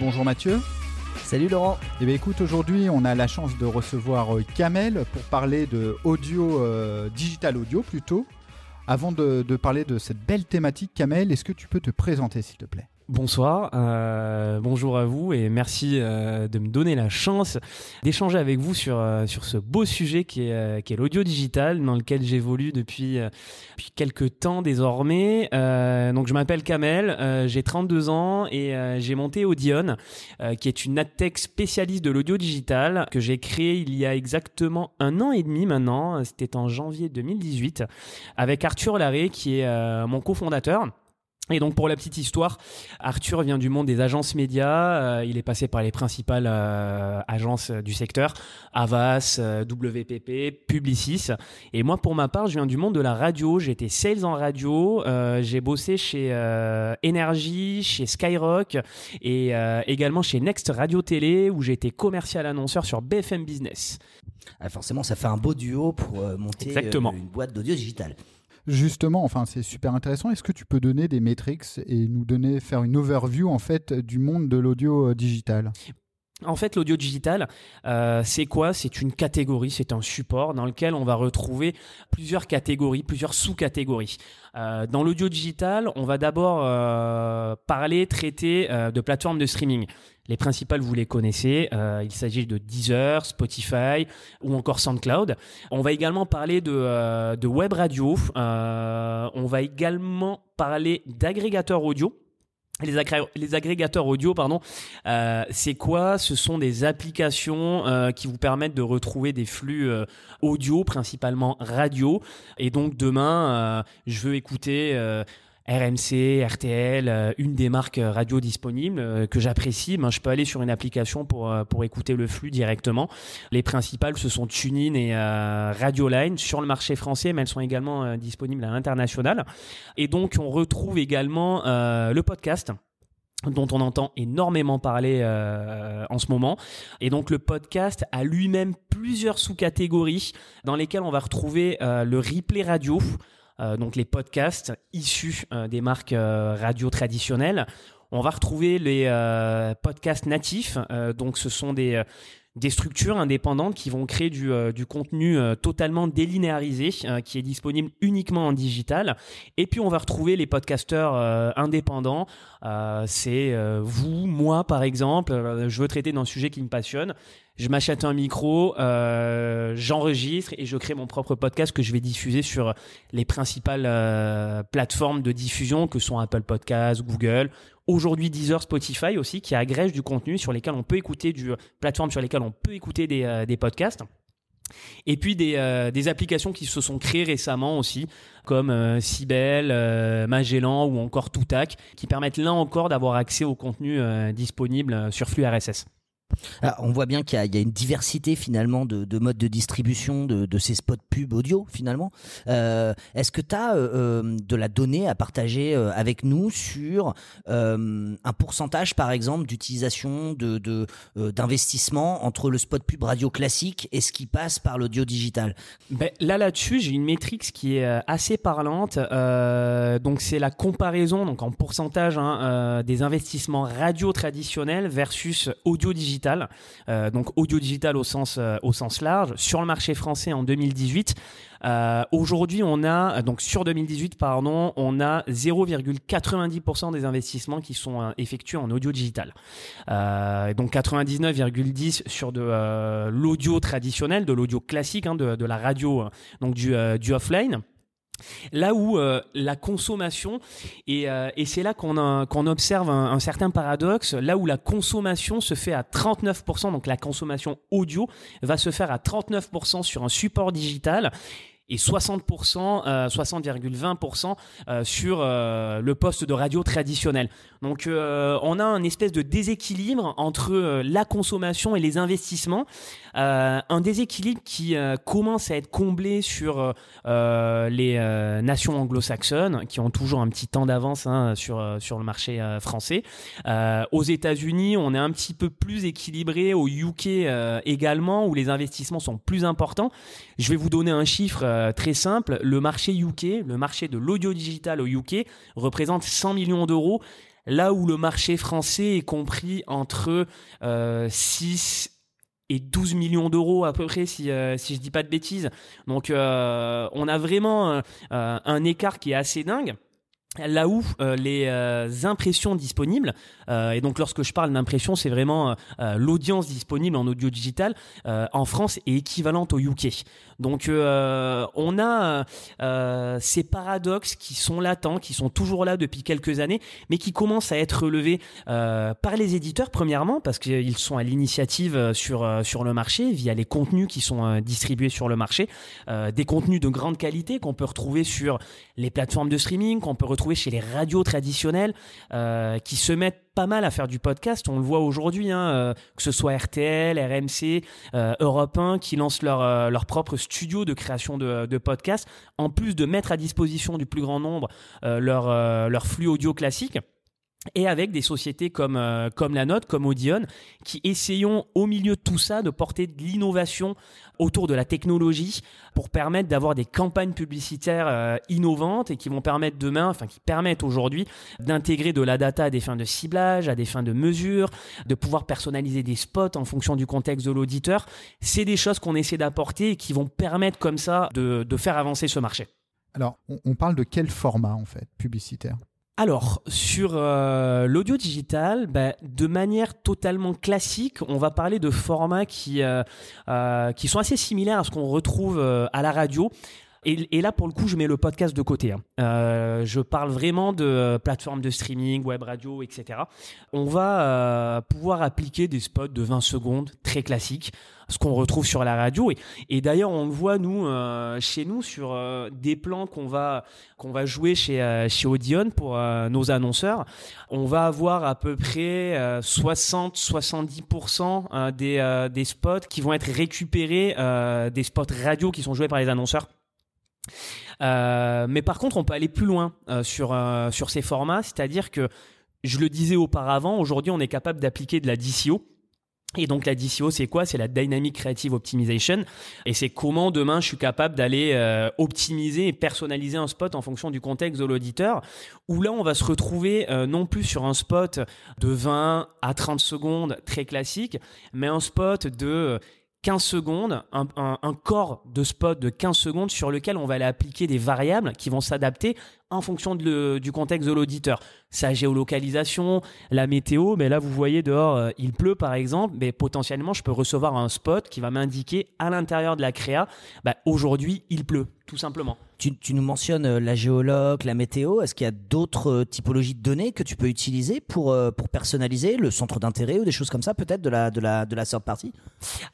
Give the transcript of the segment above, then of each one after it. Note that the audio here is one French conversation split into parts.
Bonjour Mathieu. Salut Laurent. Eh bien écoute, aujourd'hui on a la chance de recevoir euh, Kamel pour parler de audio, euh, digital audio plutôt. Avant de, de parler de cette belle thématique, Kamel, est-ce que tu peux te présenter s'il te plaît? Bonsoir, euh, bonjour à vous et merci euh, de me donner la chance d'échanger avec vous sur euh, sur ce beau sujet qui est l'audio digital dans lequel j'évolue depuis depuis quelques temps désormais. Donc je m'appelle Kamel, j'ai 32 ans et j'ai monté Audion qui est une adtech spécialiste de l'audio digital que j'ai créé il y a exactement un an et demi maintenant, c'était en janvier 2018 avec Arthur Larré qui est mon cofondateur. Et donc pour la petite histoire, Arthur vient du monde des agences médias. Euh, il est passé par les principales euh, agences du secteur Avas, euh, WPP, Publicis. Et moi, pour ma part, je viens du monde de la radio. J'étais sales en radio. Euh, j'ai bossé chez Energy, chez Skyrock et également chez Next Radio Télé où j'étais commercial annonceur sur BFM Business. Ah, forcément, ça fait un beau duo pour monter Exactement. une boîte d'audio digital. Justement, enfin c'est super intéressant. Est-ce que tu peux donner des métriques et nous donner faire une overview en fait du monde de l'audio euh, digital? En fait, l'audio digital, euh, c'est quoi? C'est une catégorie, c'est un support dans lequel on va retrouver plusieurs catégories, plusieurs sous-catégories. Euh, dans l'audio digital, on va d'abord euh, parler, traiter de plateformes de streaming. Les principales, vous les connaissez. Il s'agit de Deezer, Spotify ou encore SoundCloud. On va également parler de, de web radio. on va également parler d'agrégateurs audio les, agré les, agrégateurs audio, pardon, euh, c'est quoi? Ce sont des applications euh, qui vous permettent de retrouver des flux euh, audio, principalement radio. Et donc demain, je veux écouter RMC, RTL, euh, une des marques euh, radio disponibles euh, que j'apprécie, ben, je peux aller sur une application pour, écouter le flux directement. Les principales, ce sont TuneIn et Radioline sur le marché français, mais elles sont également disponibles à l'international. Et donc, on retrouve également le podcast dont on entend énormément parler euh, en ce moment. Et donc le podcast a lui-même plusieurs sous-catégories dans lesquelles on va retrouver euh, le replay radio, euh, donc les podcasts issus euh, des marques euh, radio traditionnelles. On va retrouver les podcasts natifs, donc ce sont des des structures indépendantes qui vont créer du, euh, contenu euh, totalement délinéarisé euh, qui est disponible uniquement en digital. Et puis on va retrouver les podcasteurs indépendants. C'est vous moi par exemple. Je veux traiter d'un sujet qui me passionne. Je m'achète un micro, j'enregistre et je crée mon propre podcast que je vais diffuser sur les principales plateformes de diffusion que sont Apple Podcasts, Google, aujourd'hui Deezer, Spotify aussi qui agrègent du contenu sur lesquels on peut écouter du plateforme sur lesquelles on peut écouter des, euh, podcasts. Et puis des, euh, des applications qui se sont créées récemment aussi, comme euh, euh, Magellan ou encore Toutac, qui permettent là encore d'avoir accès au contenu euh, disponible sur flux RSS. Alors, on voit bien qu'il y, a une diversité finalement de, de modes de distribution de, ces spots pub audio finalement. Euh, Est-ce que tu as euh, de la donnée à partager euh, avec nous sur euh, un pourcentage par exemple d'utilisation de d'investissement entre le spot pub radio classique et ce qui passe par l'audio digital? Ben, Là là-dessus, j'ai une métrique qui est euh, assez parlante. donc c'est la comparaison donc en pourcentage hein, des investissements radio traditionnels versus audio digital euh, donc audio digital au sens euh, au sens large, sur le marché français en 2018. Euh, Aujourd'hui, on a donc sur 2018, pardon, on a 0,90% des investissements qui sont effectués en audio digital. Donc 99,10% sur de l'audio traditionnel, de l'audio classique, hein, de, de, la radio, donc du, du offline. Là où euh, la consommation et, euh, et c'est là qu'on qu'on observe un, certain paradoxe, là où la consommation se fait à 39%, donc la consommation audio va se faire à 39% sur un support digital et 60%, euh, 60,20% euh, sur euh, le poste de radio traditionnel. Donc euh, on a un espèce de déséquilibre entre la consommation et les investissements, un déséquilibre qui commence à être comblé sur les nations anglo-saxonnes qui ont toujours un petit temps d'avance hein, sur sur le marché français. aux États-Unis, on est un petit peu plus équilibré. Au UK également, où les investissements sont plus importants. Je vais vous donner un chiffre très simple. Le marché UK, le marché de l'audio digital au UK, représente 100 millions d'euros là où le marché français est compris entre 6 et 12 millions d'euros à peu près, si, si je dis pas de bêtises. Donc on a vraiment un écart qui est assez dingue là où euh, les euh, impressions disponibles, euh, et donc lorsque je parle d'impression, c'est vraiment l'audience disponible en audio digital en France est équivalente au UK. Donc on a ces paradoxes qui sont latents, qui sont toujours là depuis quelques années, mais qui commencent à être relevés par les éditeurs premièrement parce qu'ils sont à l'initiative sur sur le marché via les contenus qui sont distribués sur le marché, des contenus de grande qualité qu'on peut retrouver sur les plateformes de streaming, qu'on peut retrouver chez les radios traditionnelles, euh, qui se mettent pas mal à faire du podcast. On le voit aujourd'hui, hein, euh, que ce soit RTL, RMC, euh, Europe 1, qui lancent leur, propre studio de création de, de podcasts, en plus de mettre à disposition du plus grand nombre leur, leur flux audio classique et avec des sociétés comme, euh, comme la nôtre, comme Audion, qui essayons au milieu de tout ça de porter de l'innovation autour de la technologie pour permettre d'avoir des campagnes publicitaires euh, innovantes et qui vont permettre demain, enfin qui permettent aujourd'hui d'intégrer de la data à des fins de ciblage, à des fins de mesure, de pouvoir personnaliser des spots en fonction du contexte de l'auditeur. C'est des choses qu'on essaie d'apporter et qui vont permettre comme ça de, de faire avancer ce marché. Alors, on parle de quel format en fait publicitaire? Alors, sur euh, l'audio digital, bah, de manière totalement classique, on va parler de formats qui, euh, euh, qui sont assez similaires à ce qu'on retrouve à la radio. Et, là, pour le coup, je mets le podcast de côté. Hein. je parle vraiment de plateformes de streaming, web radio, etc. On va pouvoir appliquer des spots de 20 secondes, très classiques ce qu'on retrouve sur la radio. Et, d'ailleurs, on le voit nous euh, chez nous sur euh, des plans qu'on va qu'on va jouer chez euh, chez Audion pour nos annonceurs. On va avoir à peu près 60-70% des des spots qui vont être récupérés des spots radio qui sont joués par les annonceurs. Mais par contre, on peut aller plus loin sur sur ces formats, c'est-à-dire que je le disais auparavant, aujourd'hui, on est capable d'appliquer de la DCO, et donc la DCO, c'est quoi? C'est la Dynamic Creative Optimization. Et c'est comment demain je suis capable d'aller euh, optimiser et personnaliser un spot en fonction du contexte de l'auditeur. Où là, on va se retrouver euh, non plus sur un spot de 20 à 30 secondes très classique, mais un spot de 15 secondes, un, un, corps de spot de 15 secondes sur lequel on va aller appliquer des variables qui vont s'adapter en fonction du contexte de l'auditeur. Sa géolocalisation, la météo, mais là vous voyez dehors euh, il pleut par exemple, mais potentiellement je peux recevoir un spot qui va m'indiquer à l'intérieur de la créa, bah, aujourd'hui il pleut, tout simplement. Tu, nous mentionnes euh, la géologue, la météo. Est-ce qu'il y a d'autres euh, typologies de données que tu peux utiliser pour, pour personnaliser le centre d'intérêt ou des choses comme ça, peut-être de la, de la, de la third party?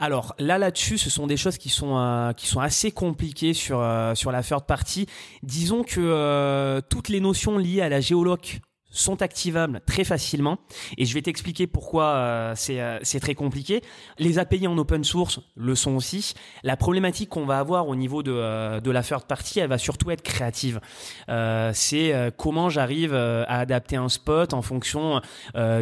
Alors là, là-dessus, ce sont des choses qui sont, qui sont assez compliquées sur, sur la third party. Disons que euh, toutes les notions liées à la géoloc sont activables très facilement et je vais t'expliquer pourquoi euh, euh, c'est très compliqué. Les API en open source le sont aussi. La problématique qu'on va avoir au niveau de, de la third party, elle va surtout être créative. c'est comment j'arrive à adapter un spot en fonction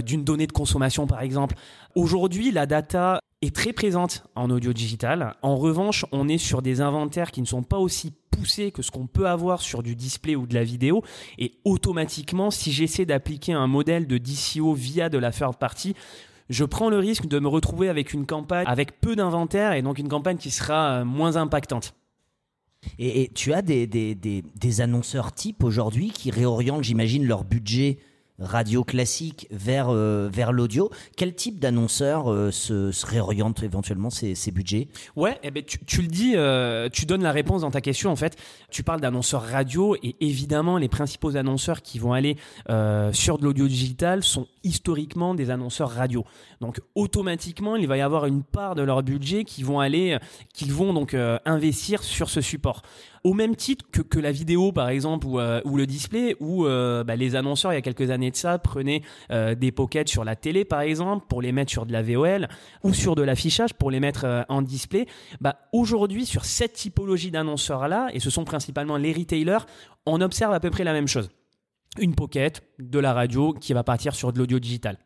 d'une donnée de consommation par exemple. Aujourd'hui, la data très présente en audio digital. En revanche, on est sur des inventaires qui ne sont pas aussi poussés que ce qu'on peut avoir sur du display ou de la vidéo. Et automatiquement, si j'essaie d'appliquer un modèle de DCO via de la third party, je prends le risque de me retrouver avec une campagne avec peu d'inventaire et donc une campagne qui sera euh, moins impactante. Et, tu as des, des, des annonceurs type aujourd'hui qui réorientent, j'imagine, leur budget radio classique vers, euh, vers l'audio. Quel type d'annonceur euh, se, réoriente éventuellement ces, ces budgets? Ouais, eh ben, tu, tu, le dis, euh, tu donnes la réponse dans ta question en fait. Tu parles d'annonceurs radio et évidemment les principaux annonceurs qui vont aller sur de l'audio digital sont historiquement des annonceurs radio. Donc automatiquement, il va y avoir une part de leur budget qui vont aller, qu'ils vont donc investir sur ce support au même titre que, que la vidéo par exemple ou, ou le display où bah, les annonceurs il y a quelques années de ça prenaient euh, des pockets sur la télé par exemple pour les mettre sur de la VOL ou sur de l'affichage pour les mettre en display. Bah, aujourd'hui sur cette typologie d'annonceurs là et ce sont principalement les retailers on observe à peu près la même chose. Une pocket de la radio qui va partir sur de l'audio digital.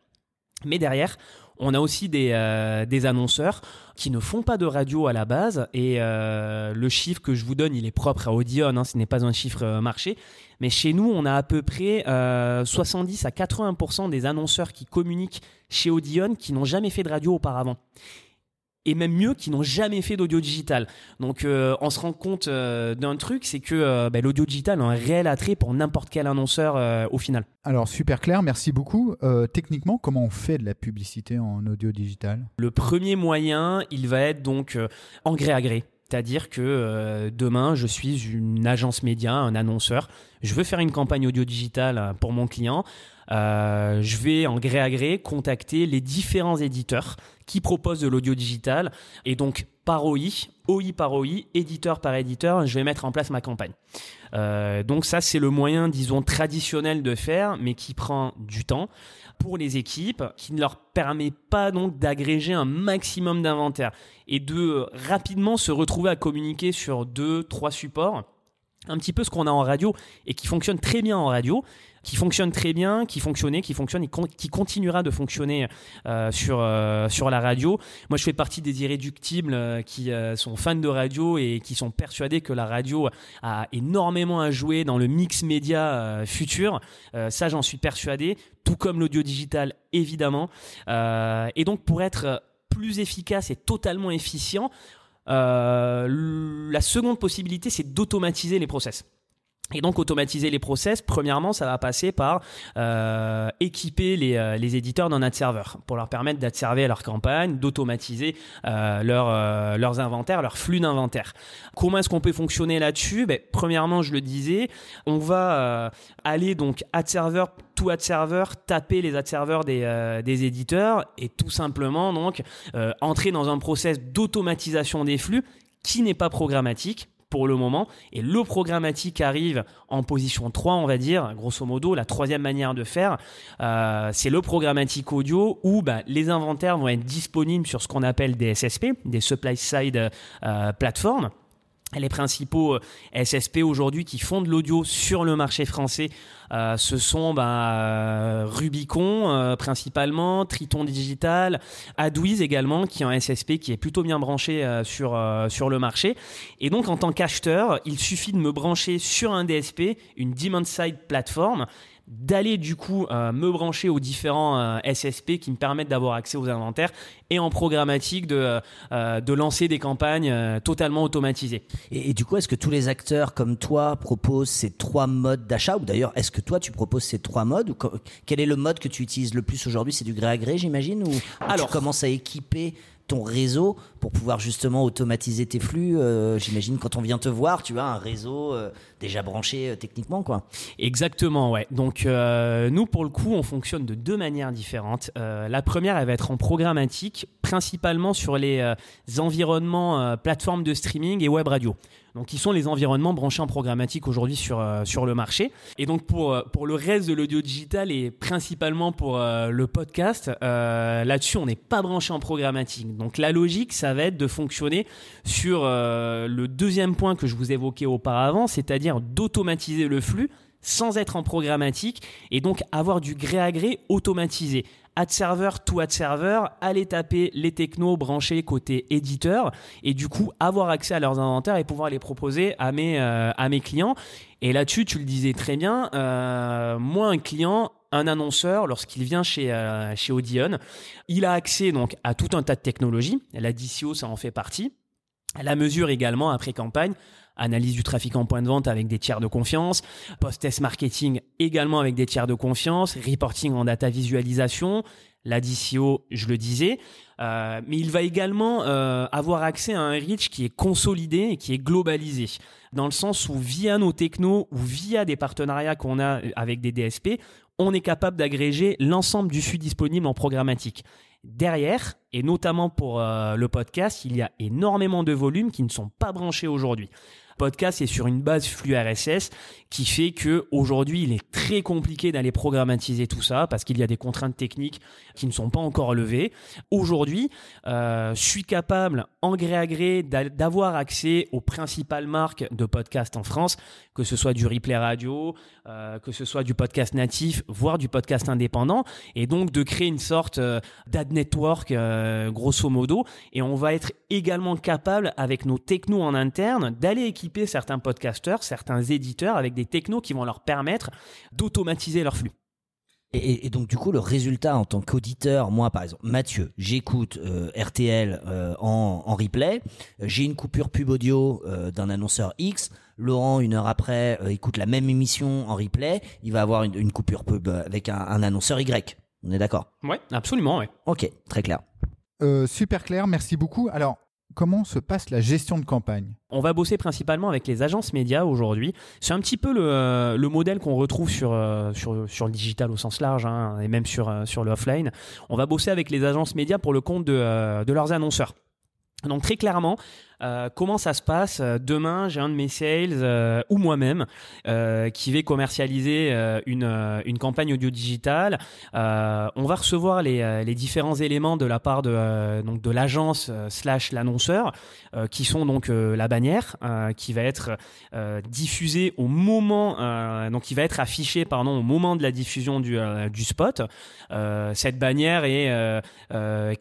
Mais derrière On a aussi des, euh, des annonceurs qui ne font pas de radio à la base et euh, le chiffre que je vous donne, il est propre à Audion, hein, ce n'est pas un chiffre euh, marché. Mais chez nous, on a à peu près 70 à 80% des annonceurs qui communiquent chez Audion qui n'ont jamais fait de radio auparavant et même mieux, qui n'ont jamais fait d'audio digital. Donc euh, on se rend compte euh, d'un truc, c'est que euh, bah, l'audio digital a un réel attrait pour n'importe quel annonceur au final. Alors super clair, merci beaucoup. techniquement, comment on fait de la publicité en audio digital? Le premier moyen, il va être donc en gré à gré. C'est-à-dire que demain, je suis une agence média, un annonceur. Je veux faire une campagne audio digitale pour mon client. Euh, je vais en gré à gré contacter les différents éditeurs qui proposent de l'audio digital. Et donc par OI, OI par OI, éditeur par éditeur, je vais mettre en place ma campagne. Euh, donc ça c'est le moyen disons traditionnel de faire mais qui prend du temps pour les équipes, qui ne leur permet pas donc d'agréger un maximum d'inventaire et de rapidement se retrouver à communiquer sur deux, trois supports. Un petit peu ce qu'on a en radio et qui fonctionne très bien en radio, qui fonctionne très bien, qui fonctionnait, qui fonctionne qui continuera de fonctionner euh, sur, euh, sur la radio. Moi, je fais partie des irréductibles euh, qui sont fans de radio et qui sont persuadés que la radio a énormément à jouer dans le mix média futur. ça, j'en suis persuadé, tout comme l'audio digital, évidemment. et donc, pour être plus efficace et totalement efficient, la seconde possibilité, c'est d'automatiser les process. Et donc automatiser les process, premièrement, ça va passer par euh, équiper les, euh, les éditeurs d'un ad serveur pour leur permettre d'adserver leur campagne, d'automatiser euh, euh, leurs inventaires, leur flux d'inventaire. Comment est-ce qu'on peut fonctionner là-dessus? Ben, Premièrement, je le disais, on va euh, aller donc ad serveur, tout ad serveur, taper les ad serveurs des, des éditeurs et tout simplement donc entrer dans un process d'automatisation des flux qui n'est pas programmatique pour le moment. Et le programmatique arrive en position 3, on va dire, grosso modo, la troisième manière de faire, euh, c'est le programmatique audio où bah, les inventaires vont être disponibles sur ce qu'on appelle des SSP, des Supply Side euh, Platforms les principaux euh, SSP aujourd'hui qui font de l'audio sur le marché français, euh, ce sont bah, Rubicon euh, principalement, Triton Digital, Adwiz également, qui est un SSP qui est plutôt bien branché sur, sur le marché. Et donc en tant qu'acheteur, il suffit de me brancher sur un DSP, une Demand Side Platform, d'aller du coup euh, me brancher aux différents euh, SSP qui me permettent d'avoir accès aux inventaires et en programmatique de, euh, de lancer des campagnes totalement automatisées. Et, du coup, est-ce que tous les acteurs comme toi proposent ces trois modes d'achat ou d'ailleurs est-ce que toi tu proposes ces trois modes ou quel est le mode que tu utilises le plus aujourd'hui? C'est du gré à gré j'imagine ou Alors, tu commences à équiper ton réseau pour pouvoir justement automatiser tes flux. Euh, j'imagine quand on vient te voir, tu as un réseau euh, déjà branché euh, techniquement, quoi. Exactement, ouais. Donc nous, pour le coup, on fonctionne de deux manières différentes. la première, elle va être en programmatique, principalement sur les environnements plateformes de streaming et web radio donc qui sont les environnements branchés en programmatique aujourd'hui sur, euh, sur le marché. Et donc pour, euh, pour le reste de l'audio digital et principalement pour euh, le podcast, là-dessus on n'est pas branché en programmatique. Donc la logique, ça va être de fonctionner sur le deuxième point que je vous évoquais auparavant, c'est-à-dire d'automatiser le flux sans être en programmatique et donc avoir du gré à gré automatisé ad server to ad server, aller taper les technos branchés côté éditeur et du coup avoir accès à leurs inventaires et pouvoir les proposer à mes, euh, clients. Et là-dessus, tu le disais très bien, euh, moi un client, un annonceur, lorsqu'il vient chez, euh, chez Audion, il a accès donc à tout un tas de technologies. La DCO, ça en fait partie. La mesure également après campagne, analyse du trafic en point de vente avec des tiers de confiance, post-test marketing également avec des tiers de confiance, reporting en data visualisation, la DCO, je le disais, euh, mais il va également euh, avoir accès à un reach qui est consolidé et qui est globalisé, dans le sens où via nos technos ou via des partenariats qu'on a avec des DSP, on est capable d'agréger l'ensemble du flux disponible en programmatique. Derrière, et notamment pour euh, le podcast, il y a énormément de volumes qui ne sont pas branchés aujourd'hui. Podcast est sur une base flux RSS qui fait que aujourd'hui il est très compliqué d'aller programmatiser tout ça parce qu'il y a des contraintes techniques qui ne sont pas encore levées. Aujourd'hui, euh, je suis capable en gré à gré d'avoir accès aux principales marques de podcast en France, que ce soit du replay radio, euh, que ce soit du podcast natif, voire du podcast indépendant, et donc de créer une sorte euh, d'ad network grosso modo. Et on va être également capable avec nos technos en interne d'aller équiper certains podcasteurs, certains éditeurs avec des technos qui vont leur permettre d'automatiser leur flux. Et, donc du coup, le résultat en tant qu'auditeur, moi par exemple, Mathieu, j'écoute euh, RTL euh, en, en, replay, j'ai une coupure pub audio euh, d'un annonceur X, Laurent, une heure après, écoute la même émission en replay, il va avoir une, coupure pub avec un, un, annonceur Y. On est d'accord? Ouais, absolument, ouais. Ok, très clair. super clair, merci beaucoup. Alors, comment se passe la gestion de campagne? On va bosser principalement avec les agences médias aujourd'hui. C'est un petit peu le, euh, modèle qu'on retrouve sur, euh, sur, sur, le digital au sens large hein, et même sur, euh, sur le offline. On va bosser avec les agences médias pour le compte de, de leurs annonceurs. Donc très clairement, euh, comment ça se passe euh, Demain, j'ai un de mes sales euh, ou moi-même qui va commercialiser une, une campagne audio digitale. on va recevoir les, les, différents éléments de la part de, donc de l'agence slash l'annonceur, qui sont donc la bannière qui va être diffusée au moment, donc qui va être affichée pardon au moment de la diffusion du, du spot. cette bannière est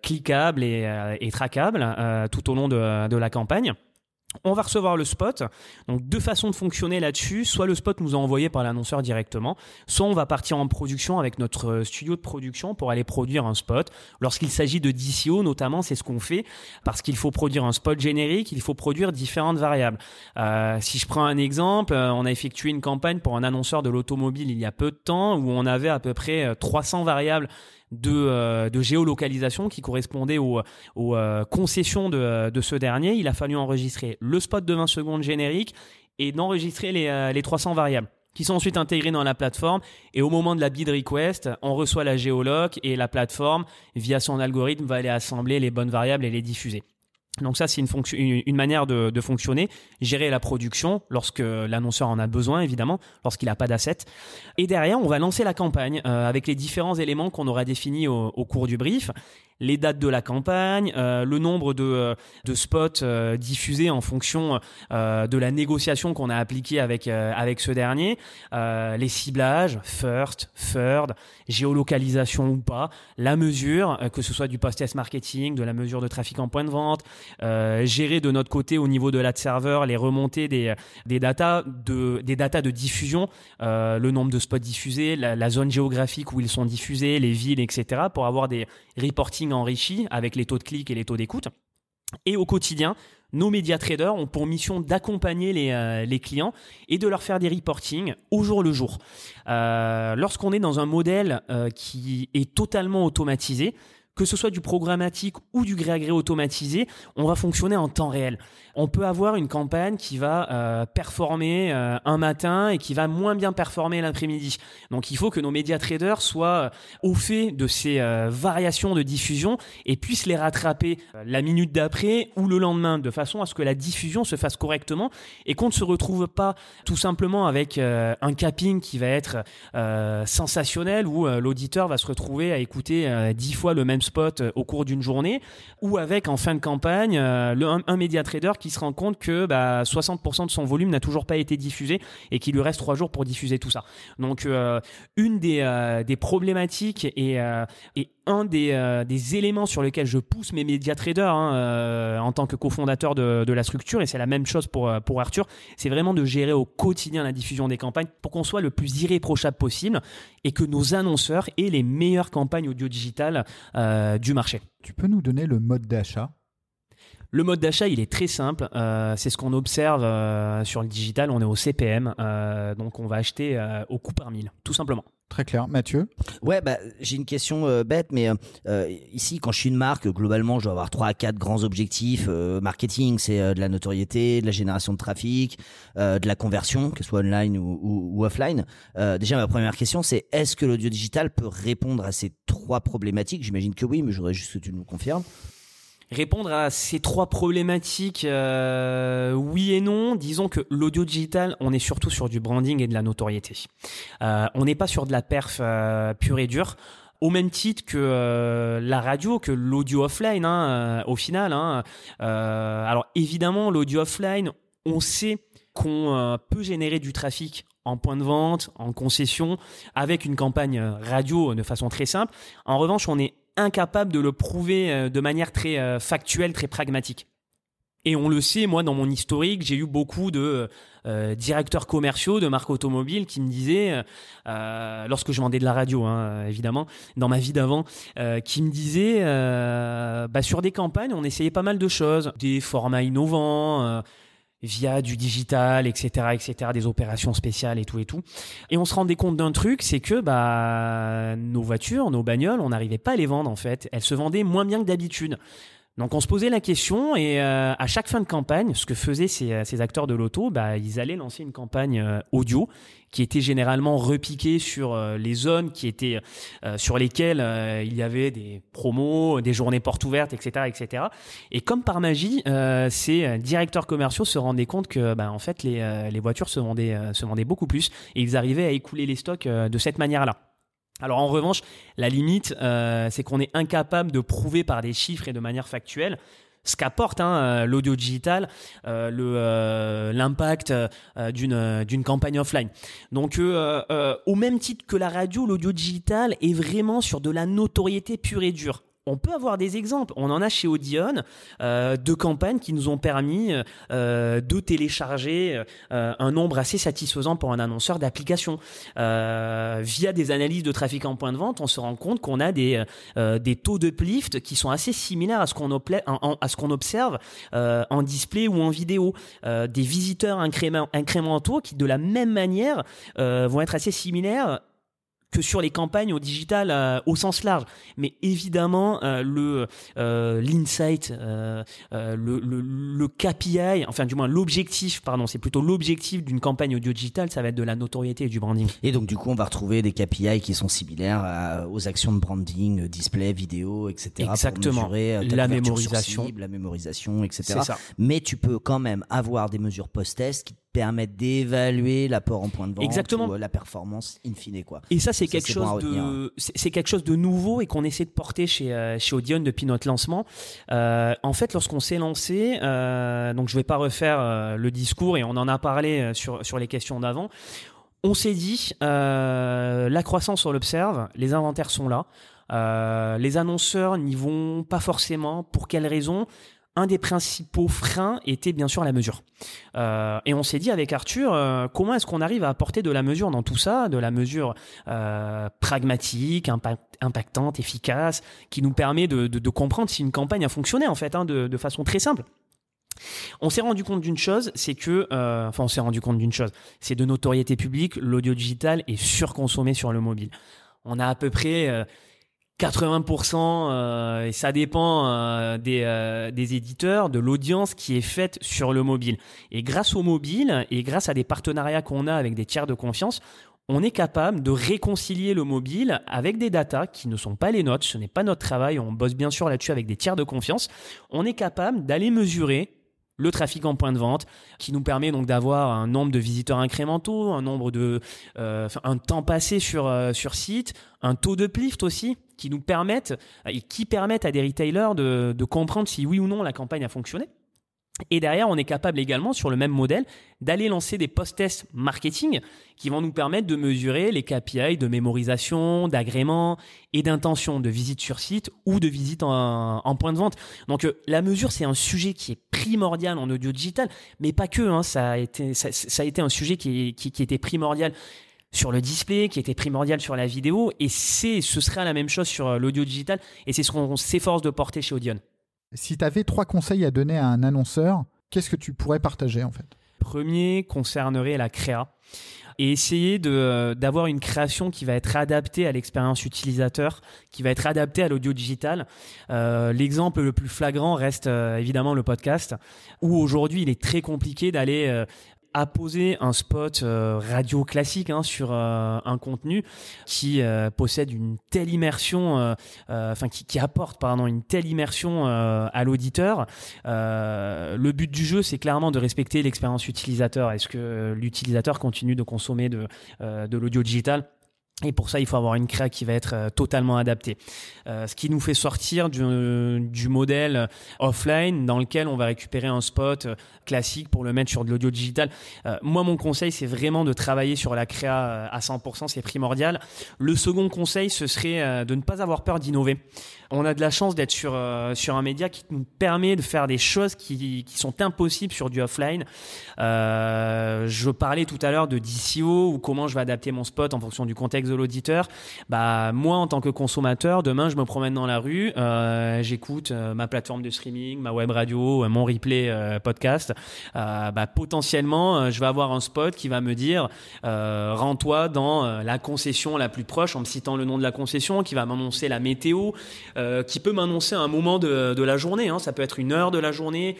cliquable et, et traquable tout au long de, de la campagne on va recevoir le spot. Donc deux façons de fonctionner là-dessus. Soit le spot nous est envoyé par l'annonceur directement, soit on va partir en production avec notre euh, studio de production pour aller produire un spot. Lorsqu'il s'agit de DCO notamment, c'est ce qu'on fait parce qu'il faut produire un spot générique, il faut produire différentes variables. Euh, si je prends un exemple, euh, on a effectué une campagne pour un annonceur de l'automobile il y a peu de temps où on avait à peu près 300 variables de, euh, de géolocalisation qui correspondait aux, euh, concessions de, de, ce dernier. Il a fallu enregistrer le spot de 20 secondes générique et d'enregistrer les, euh, les 300 variables qui sont ensuite intégrées dans la plateforme. Et au moment de la bid request, on reçoit la géoloc et la plateforme, via son algorithme, va aller assembler les bonnes variables et les diffuser. Donc ça, c'est une, une, manière de, fonctionner. Gérer la production lorsque l'annonceur en a besoin, évidemment, lorsqu'il n'a pas d'assets. Et derrière, on va lancer la campagne euh, avec les différents éléments qu'on aura définis au, cours du brief les dates de la campagne, euh, le nombre de, euh, de spots euh, diffusés en fonction de la négociation qu'on a appliquée avec, avec ce dernier, les ciblages, first, third, géolocalisation ou pas, la mesure, que ce soit du post-test marketing, de la mesure de trafic en point de vente, gérer de notre côté au niveau de l'ad serveur les remontées des, des datas de, des datas de diffusion, le nombre de spots diffusés, la, la zone géographique où ils sont diffusés, les villes, etc., pour avoir des reporting enrichi avec les taux de clic et les taux d'écoute. Et au quotidien, nos médias traders ont pour mission d'accompagner les, euh, clients et de leur faire des reporting au jour le jour. Euh, lorsqu'on est dans un modèle euh, qui est totalement automatisé, que ce soit du programmatique ou du gré à gré automatisé, on va fonctionner en temps réel. On peut avoir une campagne qui va euh, performer euh, un matin et qui va moins bien performer l'après-midi. Donc il faut que nos médias traders soient euh, au fait de ces variations de diffusion et puissent les rattraper la minute d'après ou le lendemain de façon à ce que la diffusion se fasse correctement et qu'on ne se retrouve pas tout simplement avec un capping qui va être sensationnel où l'auditeur va se retrouver à écouter dix fois le même spot euh, au cours d'une journée, ou avec en fin de campagne euh, un, média trader qui se rend compte que bah, 60% de son volume n'a toujours pas été diffusé et qu'il lui reste trois jours pour diffuser tout ça. Donc euh, une des, des problématiques et, et un des, des, éléments sur lesquels je pousse mes médias traders hein, en tant que cofondateur de, de, la structure, et c'est la même chose pour, pour Arthur, c'est vraiment de gérer au quotidien la diffusion des campagnes pour qu'on soit le plus irréprochable possible et que nos annonceurs aient les meilleures campagnes audio digitales euh, du marché. Tu peux nous donner le mode d'achat? Le mode d'achat, il est très simple. Euh, c'est ce qu'on observe euh, sur le digital. On est au CPM, donc on va acheter au coût par mille, tout simplement. Très clair. Mathieu Ouais, bah, j'ai une question euh, bête, mais euh, ici, quand je suis une marque, globalement, je dois avoir trois à quatre grands objectifs. Euh, marketing, c'est de la notoriété, de la génération de trafic, de la conversion, que ce soit online ou, ou, offline. déjà, ma première question, c'est est-ce que l'audio digital peut répondre à ces trois problématiques? J'imagine que oui, mais je voudrais juste que tu nous confirmes. Répondre à ces trois problématiques, euh, oui et non. Disons que l'audio digital, on est surtout sur du branding et de la notoriété. Euh, on n'est pas sur de la perf euh, pure et dure. Au même titre que la radio, que l'audio offline, hein, au final. Hein. alors évidemment, l'audio offline, on sait qu'on peut générer du trafic en point de vente, en concession, avec une campagne radio de façon très simple. En revanche, on est incapable de le prouver euh, de manière très euh, factuelle, très pragmatique. Et on le sait, moi, dans mon historique, j'ai eu beaucoup de euh, directeurs commerciaux de marques automobiles qui me disaient, lorsque je vendais de la radio, hein, évidemment, dans ma vie d'avant, qui me disaient, bah, sur des campagnes, on essayait pas mal de choses, des formats innovants via du digital, etc., etc., des opérations spéciales et tout et tout. Et on se rendait compte d'un truc, c'est que bah nos voitures, nos bagnoles, on n'arrivait pas à les vendre en fait. Elles se vendaient moins bien que d'habitude. Donc on se posait la question et euh, à chaque fin de campagne, ce que faisaient ces, euh, acteurs de l'auto, bah, ils allaient lancer une campagne euh, audio qui était généralement repiquée sur les zones sur lesquelles il y avait des promos, des journées portes ouvertes, etc., etc. Et comme par magie, ces directeurs commerciaux se rendaient compte que bah, en fait les, voitures se vendaient, se vendaient beaucoup plus et ils arrivaient à écouler les stocks de cette manière-là. Alors en revanche, la limite, euh, c'est qu'on est incapable de prouver par des chiffres et de manière factuelle ce qu'apporte hein, euh, l'audio digital, euh, l'impact d'une d'une campagne offline. Donc au même titre que la radio, l'audio digital est vraiment sur de la notoriété pure et dure on peut avoir des exemples. On en a chez Audion euh, de campagnes qui nous ont permis euh, de télécharger euh, un nombre assez satisfaisant pour un annonceur d'applications. via des analyses de trafic en point de vente, on se rend compte qu'on a des, des taux de plift qui sont assez similaires à ce qu'on qu'on observe en display ou en vidéo. des visiteurs incrémentaux qui, de la même manière, vont être assez similaires que sur les campagnes au digital euh, au sens large. Mais évidemment, euh, le euh, l'insight, le, le, le, KPI, enfin du moins l'objectif, pardon, c'est plutôt l'objectif d'une campagne audio digital, ça va être de la notoriété et du branding. Et donc du coup, on va retrouver des KPI qui sont similaires aux actions de branding, display, vidéo, etc. Exactement. Pour mesurer, la mémorisation, la mémorisation, etc. Ça. Mais tu peux quand même avoir des mesures post-test qui permettre d'évaluer l'apport en point de vente Exactement. ou euh, la performance in fine quoi. Et ça c'est quelque chose de c'est quelque chose de nouveau et qu'on essaie de porter chez euh, chez Audion depuis notre lancement. Euh, en fait, lorsqu'on s'est lancé, euh, donc je vais pas refaire le discours et on en a parlé sur sur les questions d'avant. On s'est dit la croissance on l'observe, les inventaires sont là. les annonceurs n'y vont pas forcément. Pour quelles raisons un des principaux freins était bien sûr la mesure. Euh, et on s'est dit avec Arthur, euh, comment est-ce qu'on arrive à apporter de la mesure dans tout ça, de la mesure euh, pragmatique, impactante, efficace, qui nous permet de, comprendre si une campagne a fonctionné en fait, hein, de, façon très simple. On s'est rendu compte d'une chose, c'est que, enfin, on s'est rendu compte d'une chose, c'est de notoriété publique, l'audio digital est surconsommé sur le mobile. On a à peu près 80%, euh, et ça dépend euh, des, euh, des, éditeurs, de l'audience qui est faite sur le mobile. Et grâce au mobile, et grâce à des partenariats qu'on a avec des tiers de confiance, on est capable de réconcilier le mobile avec des datas qui ne sont pas les nôtres, ce n'est pas notre travail, on bosse bien sûr là-dessus avec des tiers de confiance. On est capable d'aller mesurer le trafic en point de vente, qui nous permet donc d'avoir un nombre de visiteurs incrémentaux, un nombre de, euh, un temps passé sur euh, sur site, un taux de plift aussi, qui nous permettent et qui permettent à des retailers de, de comprendre si oui ou non la campagne a fonctionné. Et derrière, on est capable également, sur le même modèle, d'aller lancer des post-tests marketing qui vont nous permettre de mesurer les KPI de mémorisation, d'agrément et d'intention de visite sur site ou de visite en, point de vente. Donc euh, la mesure, c'est un sujet qui est primordial en audio digital, mais pas que. Hein, ça, a été, ça, a été un sujet qui, était primordial sur le display, qui était primordial sur la vidéo, et c'est, ce sera la même chose sur euh, l'audio digital, et c'est ce qu'on s'efforce de porter chez Audion. Si tu avais trois conseils à donner à un annonceur, qu'est-ce que tu pourrais partager en fait? Premier concernerait la créa et essayer de d'avoir une création qui va être adaptée à l'expérience utilisateur, qui va être adaptée à l'audio digital. Euh, L'exemple le plus flagrant reste euh, évidemment le podcast, où aujourd'hui il est très compliqué d'aller euh, apposer un spot euh, radio classique hein, sur euh, un contenu qui euh, possède une telle immersion, enfin qui, apporte pardon une telle immersion à l'auditeur. le but du jeu, c'est clairement de respecter l'expérience utilisateur. Est-ce que l'utilisateur continue de consommer de l'audio digital? Et pour ça, il faut avoir une créa qui va être euh, totalement adaptée. Euh, ce qui nous fait sortir du, du, modèle offline dans lequel on va récupérer un spot euh, classique pour le mettre sur de l'audio digital. Euh, moi, mon conseil, c'est vraiment de travailler sur la créa à 100%, c'est primordial. Le second conseil, ce serait de ne pas avoir peur d'innover. On a de la chance d'être sur, sur un média qui nous permet de faire des choses qui, qui sont impossibles sur du offline. je parlais tout à l'heure de DCO ou comment je vais adapter mon spot en fonction du contexte de l'auditeur, bah moi en tant que consommateur, demain je me promène dans la rue, euh, j'écoute euh, ma plateforme de streaming, ma web radio, euh, mon replay podcast, bah, potentiellement je vais avoir un spot qui va me dire rends-toi dans la concession la plus proche en me citant le nom de la concession, qui va m'annoncer la météo, qui peut m'annoncer un moment de, la journée. Hein. Ça peut être une heure de la journée,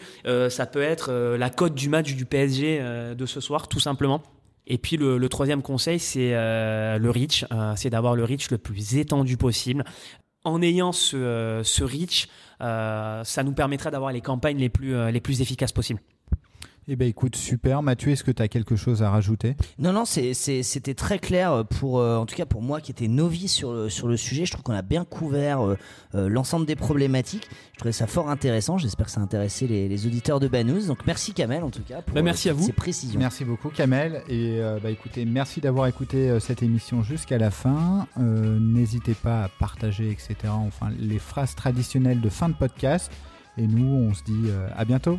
ça peut être la cote du match du PSG de ce soir, tout simplement. Et puis le, troisième conseil, c'est euh, le reach, euh, c'est d'avoir le reach le plus étendu possible. En ayant ce, euh, reach, ça nous permettra d'avoir les campagnes les plus efficaces possibles. Eh ben écoute, super. Mathieu, est-ce que tu as quelque chose à rajouter? Non, non, c'était très clair pour, euh, en tout cas pour moi qui étais novice sur le, sur le sujet. Je trouve qu'on a bien couvert euh, euh, l'ensemble des problématiques. Je trouvais ça fort intéressant. J'espère que ça a intéressé les, auditeurs de Banous. Donc merci Kamel en tout cas pour bah, merci à vous. ces précisions. Merci beaucoup Kamel. Et bah, écoutez, merci d'avoir écouté cette émission jusqu'à la fin. N'hésitez pas à partager, etc. Enfin, les phrases traditionnelles de fin de podcast. Et nous, on se dit à bientôt.